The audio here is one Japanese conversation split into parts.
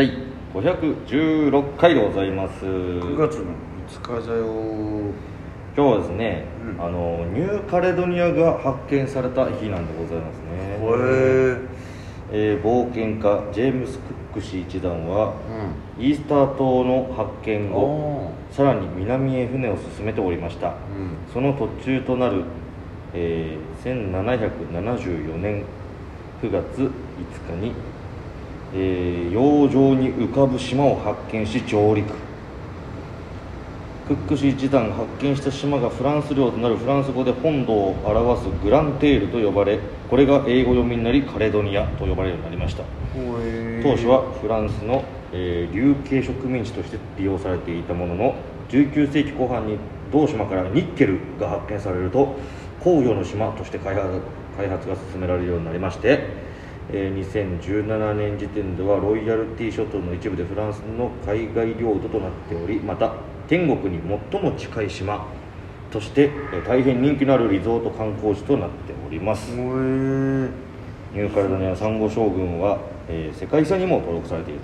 第516回でございます。9月の5日だよ。今日はですね、うん。あのニューカレドニアが発見された日なんでございますね。へえ。ー冒険家ジェームス・クック氏一団はうイースター島の発見ん後おさらに南へ船を進めておりました。うん。その途中となる、えー1774年9月5日に、えー洋上に浮かぶ島を発見し上陸。クック氏一団発見した島がフランス領となるフランス語で本土を表すグランテールと呼ばれこれが英語読みになりカレドニアと呼ばれるようになりました。当初はフランスの、えー流刑植民地として利用されていたものの19世紀後半に同島からニッケルが発見されると工業の島として開発開発が進められるようになりまして、えー2017年時点ではロイヤルティ諸島の一部でフランスの海外領土となっておりまた天国に最も近い島として、えー大変人気のあるリゾート観光地となっております。ニューカレドニアサンゴ礁群は、えー世界遺産にも登録されている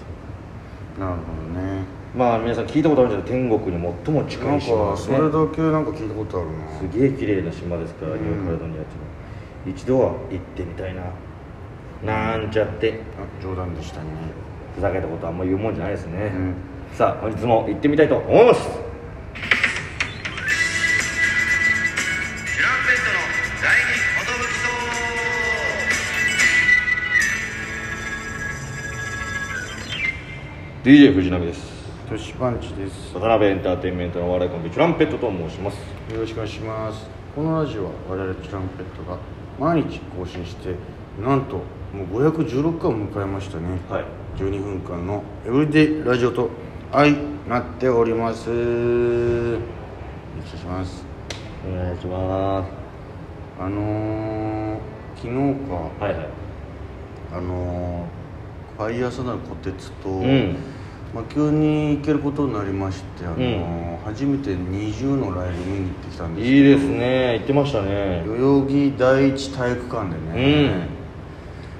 と。なるほどね。まあ皆さん聞いたことあるんじゃない天国に最も近ないん島ですね。かそれだけなんか聞いたことあるな。すげえ綺麗な島ですから、うんニューカレドニアっていうのは。一度は行ってみたいななんちゃって。あ冗談でしたね。ふざけたことあんま言うもんじゃないですね、うん。さあ本日も行ってみたいと思います。チュランペットの第二 DJ 藤波です。トシパンチです。渡辺エンターテインメントのお笑いコンビチュランペットと申します。よろしくお願いします。このラジオは我々チュランペットが毎日更新してなんともう516回を迎えましたね。はい。12分間のエブリデイラジオと相なっております。お願いします。お願いしまあのー、昨日かすはいはい。あのー、ファイヤーサナル小鉄と、うん。まあ、急に行けることになりまして、あのー初めて20のライブ見に行ってきたんですけど。いいですね。行ってましたね。代々木第一体育館でね、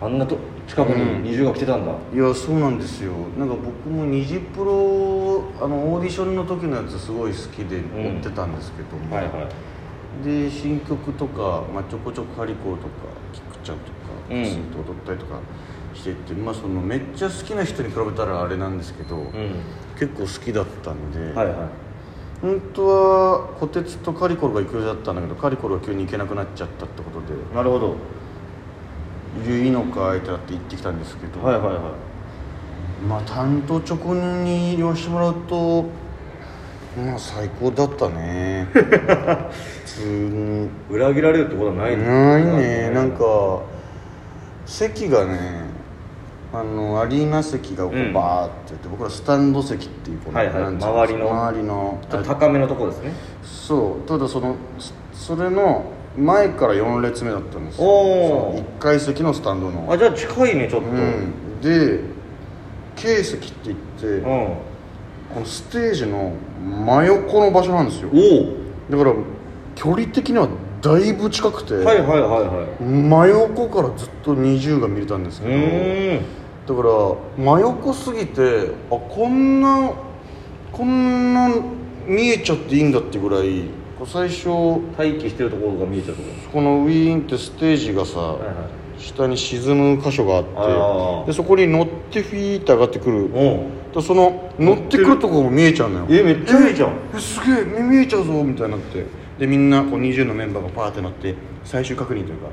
あんなと近くに二重が来てたんだ、いやそうなんですよ。なんか僕もニジプロあのオーディションの時のやつすごい好きで追ってたんですけども、はいはい。で新曲とか、まあ、ちょこちょこカリコとかキクちゃんとかうん。スーと踊ったりとかしてって、まあそのめっちゃ好きな人に比べたらあれなんですけど、うん。結構好きだったんで、はいはい。本当は小鉄とカリコロが行く予定だったんだけどカリコロが急に行けなくなっちゃったってことで。なるほど「いいのか?」ってなって行ってきたんですけど、はいはいはいまあ担当直入に言わせてもらうとまあ最高だったね。普通に裏切られるってことはないないね。なんか席がねあのアリーナ席がこううん。バーってやって、僕らスタンド席っていうこのはいはい。周りの周りのちょっと高めのとこですね。そう。ただそのそそれの前から4列目だったんですよ。おー。1階席のスタンドの。あじゃあ近いねちょっと。うん。で K 席って言って、うん。このステージの真横の場所なんですよ。おだから距離的にはだいぶ近くて、おはいはいはいはい真横からずっと20が見れたんですうけどーん。だから真横すぎてあこんなこんな見えちゃっていいんだってぐらい最初待機してるところが見えちゃうとここのウィーンってステージがさ、ろはいはい。下に沈む箇所があってでそこに乗ってフィーって上がってくる。おう。でその乗ってくるところも見えちゃうのよ。えめっちゃいいじゃんえすげえ目見えちゃうぞみたいになって。でみんなこう20のメンバーがパーってなって最終確認というか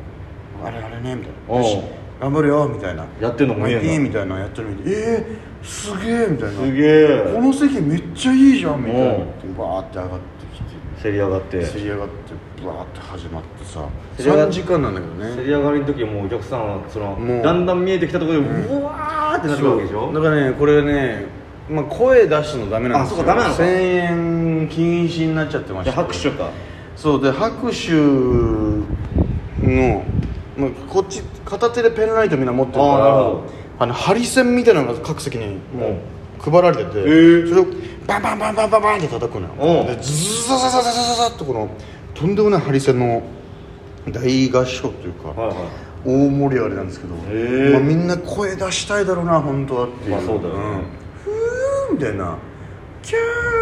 あれあれねみたいな。よし頑張るよみたいな。やってんのもいいみたいなやってるみたいえー、すげえみたいな。すげえ。この席めっちゃいいじゃんみたいな。バーって上がってきてせり上がって。せり上がってバーって始まってさ。せり上がっ3時間なんだけどね。せり上がりの時はもうお客さんはそのだんだん見えてきたところでうわーってなるわけでしょ？だからねこれね、まあ、声出すのダメなんですよ。あそうかダメなのか。1000円禁止になっちゃってました拍手か。そうで拍手の、まあ、こっち片手でペンライトみんな持ってるからあのハリセンみたいなのが各席にもう配られてて、ー。それをバンバンバンバンバンバンって叩くのよ。でズザザザザザザザッとこのとんでもないハリセンの大合唱というか、はいはい大盛り上がりなんですけど、まあ、みんな声出したいだろうな本当はっていう、まあそうだよねんふーみたいなキャ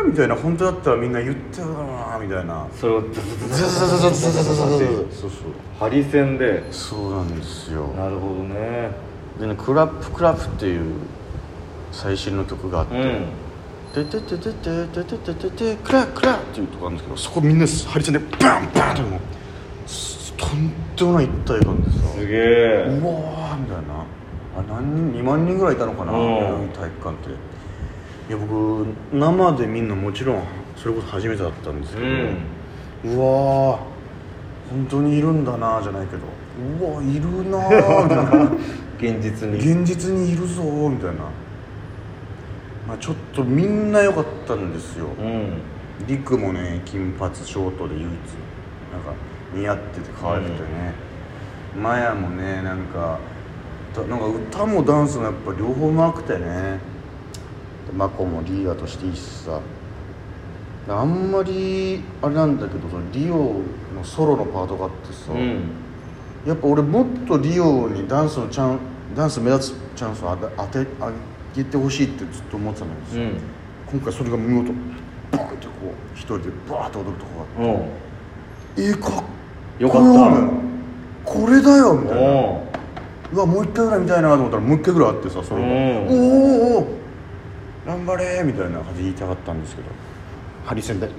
ーみたいな本当だったらみんな言ってるだろうなみたいなそれをズズズズズズズズズズそうそうハリセンでそうなんですよなるほどねでね「クラップクラップ」っていう最新の曲があってうん「ててててててててててクラクラ」っていうとこあるんですけどそこみんなハリセンでバンバンってもうとんでもない一体感でさすげえうわーみたいなあ何人2万人ぐらいいたのかな、うん体育館っていや僕生で見るのもちろんそれこそ初めてだったんですけど、うわー本当にいるんだなじゃないけどうわいるなみたいな現実に現実にいるぞみたいな、まあ、ちょっとみんな良かったんですよ。うん。リクもね金髪ショートで唯一。なんか似合ってて可愛くてね、マヤもねなんかだなんか歌もダンスもやっぱ両方うまくてね。でマコもリーダーとしていいしさ。あんまりあれなんだけどそのリオのソロのパートがあってさ、うん。やっぱ俺もっとリオにダンスのチャンダンス目立つチャンスを当てあげてほしいってずっと思ってたんですよ、うん。今回それが見事。バーンってこう一人でバーッと踊るとこがあって。う。んえー、かっよかった。これだよみたいな。おう。わもう一回ぐらい見たいなと思ったらもう一回ぐらいあってさそれが。うん。おーおーおー。頑張れみたいな感じで言いたかったんですけど。ハリセンで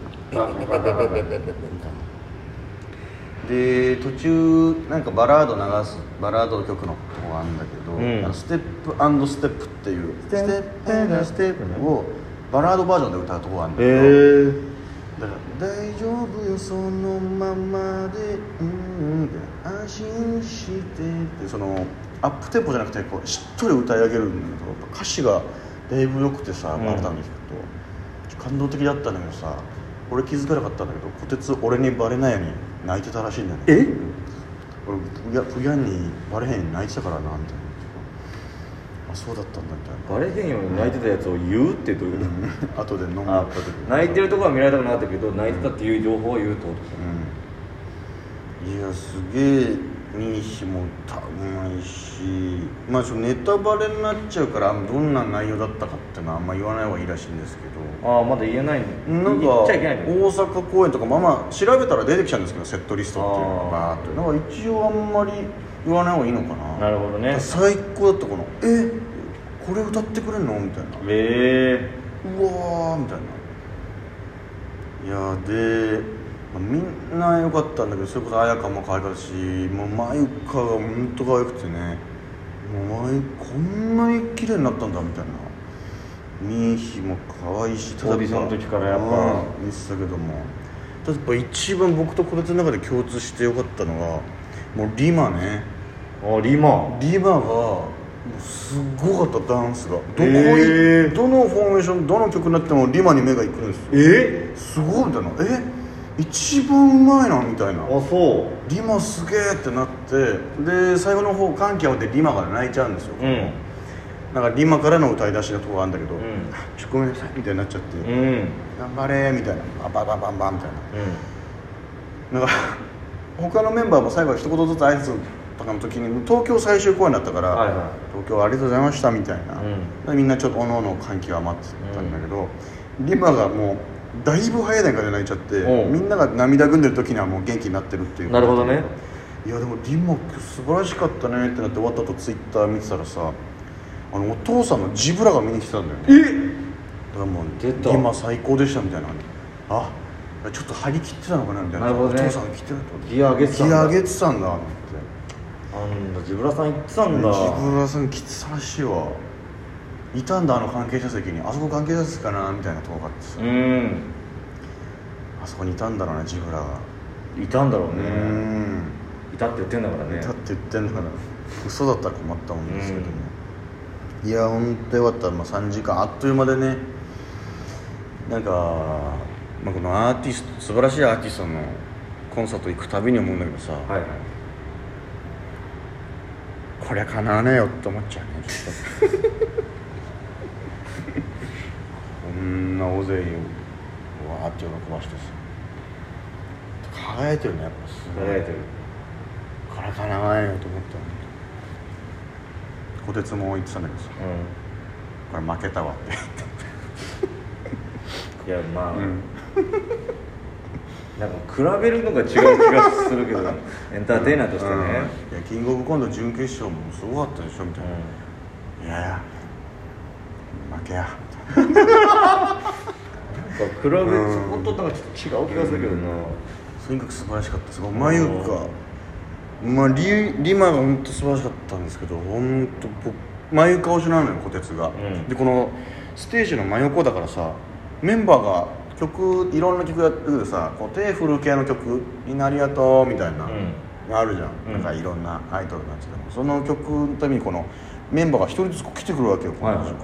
で途中なんかバラード流すバラード曲のとこがあるんだけど、うん。あのステップステップっていうステップステップをバラードバージョンで歌うとこがあるんだへけど、えだから「大丈夫よそのままでうん安心して」ってそのアップテンポじゃなくてこうしっとり歌い上げるんだけどやっぱ歌詞がだいぶ良くてさうん改めて聞くと感動的だったんだけどさ俺気づかなかったんだけどこてつ俺にバレないように泣いてたらしいんだよね。え？俺プヤプヤンにバレへんように泣いてたからなみたいな。あそうだったんだみたいな。バレへんように泣いてたやつを言うってどういう？こ後で飲みにとあ行った時に泣いてるところは見られたくなかったけど泣いてたっていう情報を言うってこと。うん。いやすげえミーシも歌うまいしまあそのネタバレになっちゃうからどんな内容だったかっていうのはあんま言わない方がいいらしいんですけど。ああまだ言えないの？なんか大阪公演とかまあまあ調べたら出てきちゃうんですけどセットリストっていうのがバーってなんか一応あんまり言わない方がいいのかな。なるほどね。最高だったこの「え？これ歌ってくれんの?」みたいな。えうわーみたいな。いやで、まあみんな良かったんだけどそれこそ綾香も可愛かったしもうマユカが本当可愛くてねもうこんなに綺麗になったんだみたいな。ミーヒも可愛いしオーディションの時からやっぱ。うん見てたけども。ただやっぱ一番僕とこれの中で共通して良かったのがもうリマね。ー、あリマ。リマがもうすごかったダンスが。どこい、へー。どのフォーメーションどの曲になってもリマに目がいくんですよ。え？すごいみたいな。え？一番うまいなみたいな。あそう。リマすげえってなってで最後の方歓喜あってリマが泣いちゃうんですよ、うん。なんかリマからの歌い出しのとこがあるんだけど、んあちょごめんなさいみたいになっちゃって、うん頑張れみたいなババババンバンみたいな。なんか他のメンバーも最後一言ずつ挨拶とかの時に東京最終公演だったから、はいはい東京ありがとうございましたみたいな、うん。でみんなちょっとおのおの歓喜が待ってたんだけど、リマがもうだいぶ早い段階で泣いちゃって、う。んみんなが涙ぐんでる時にはもう元気になってるっていう。なるほどね。いやでもリマ今日素晴らしかったねってなって終わった後ツイッター見てたらさあのお父さんのジブラが見に来てたんだよね。えだからもう出た。リマ最高でしたみたいなあ？ちょっと張り切ってたのかなみたいな。なるほどね。お父さん来てると。ギア上げてたんだ。ギア上げてたんだって。なんだジブラさん行ってたんだ。ジブラさん来てたらしいわいたんだあの関係者席に。あそこ関係者席かなみたいなとこがあってさ、うん。あそこにいたんだろうねジブラが。いたんだろううねん。いたって言ってんだから。ねいたって言ってんだから。嘘だったら困ったもんですけども、いや本当よかった、まあ、3時間。あっという間でね。なんか、まあ、このアーティスト素晴らしいアーティストのコンサート行くたびに思うんだけどさ、はいはい。こりゃかなわねえよって思っちゃうね。ちょっと。こんな大勢にわーって喜ばしてさ。輝いてるねやっぱすごい。輝いてる。これかなわんよと思ったこてつも言ってたんだけどさ。これ負けたわって。いやまあ、うん。なんか比べるのが違う気がするけど エンターテイナーとしてね、うん。いやキングオブコント準決勝もすごかったでしょみたいな、いやいや。負けや。なんか比べ、うん。そことなんかちょっと違う気がするけどな、とにかく素晴らしかった。です眉がまあリリマが本当素晴らしかったんですけど本当僕眉顔しなのよこてつが、ん。でこのステージの真横だからさメンバーが曲いろんな曲やってるけどさこう手振る系の曲「みんなありがとう」みたいな、うん。あるじゃん、うん。なんかいろんなアイドルのやつでも。その曲のためにこのメンバーが一人ずつこう来てくるわけよ、はいはいう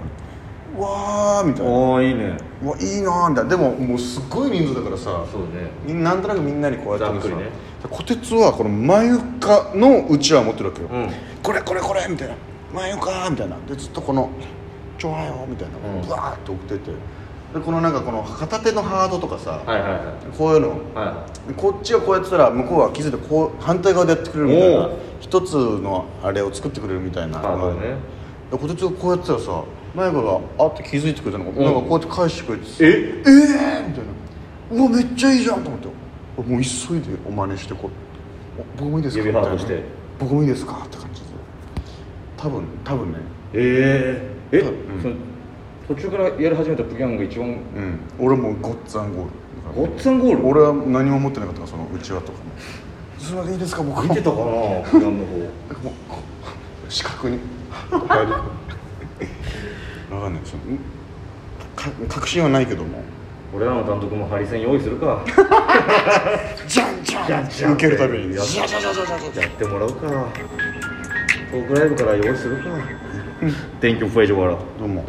わーみたいな。おおいいね。うわいいなーみたいな。でももうすっごい人数だからさそうね。なんとなくみんなにこうやってるさね。こてつはこの眉かのうちわ持ってるわけよ、うん。これこれこれみたいな。眉かみたいな。でずっとこの「ちょわよ」みたいな。うん。ブワーって送ってて。でこのなんかこの片手のハードとかさ、はいはいはい。こういうの。はこっちがこうやってたら向こうは気づいてこう反対側でやってくれるみたいな。一つのあれを作ってくれるみたいな。ハードね。でこてつがこうやってたらさ眉毛があって気づいてくれたのが、ん。なんかこうやって返してくれてさえ？えー、みたいな。うわめっちゃいいじゃんと思って。もう急いでお真似してこう。お僕もいいですか？指ハートして。みたいな。僕もいいですか？って感じで。多分多分ね。ええ？え、うん。その途中からやり始めたプギャンが一番。うん。俺もうごっつぁんゴール。ごっつぁんゴール？俺は何も持ってなかったからそのうちわとかも。すいませんいいですか僕見てたかなプギャンの方。四角に 分かんない。そのか確信はないけども。俺らの監督もハリセン用意するか。じゃんじゃん受けるたびに。やってもらうか。トークライブから用意するか。Thank you フェイジョからどうも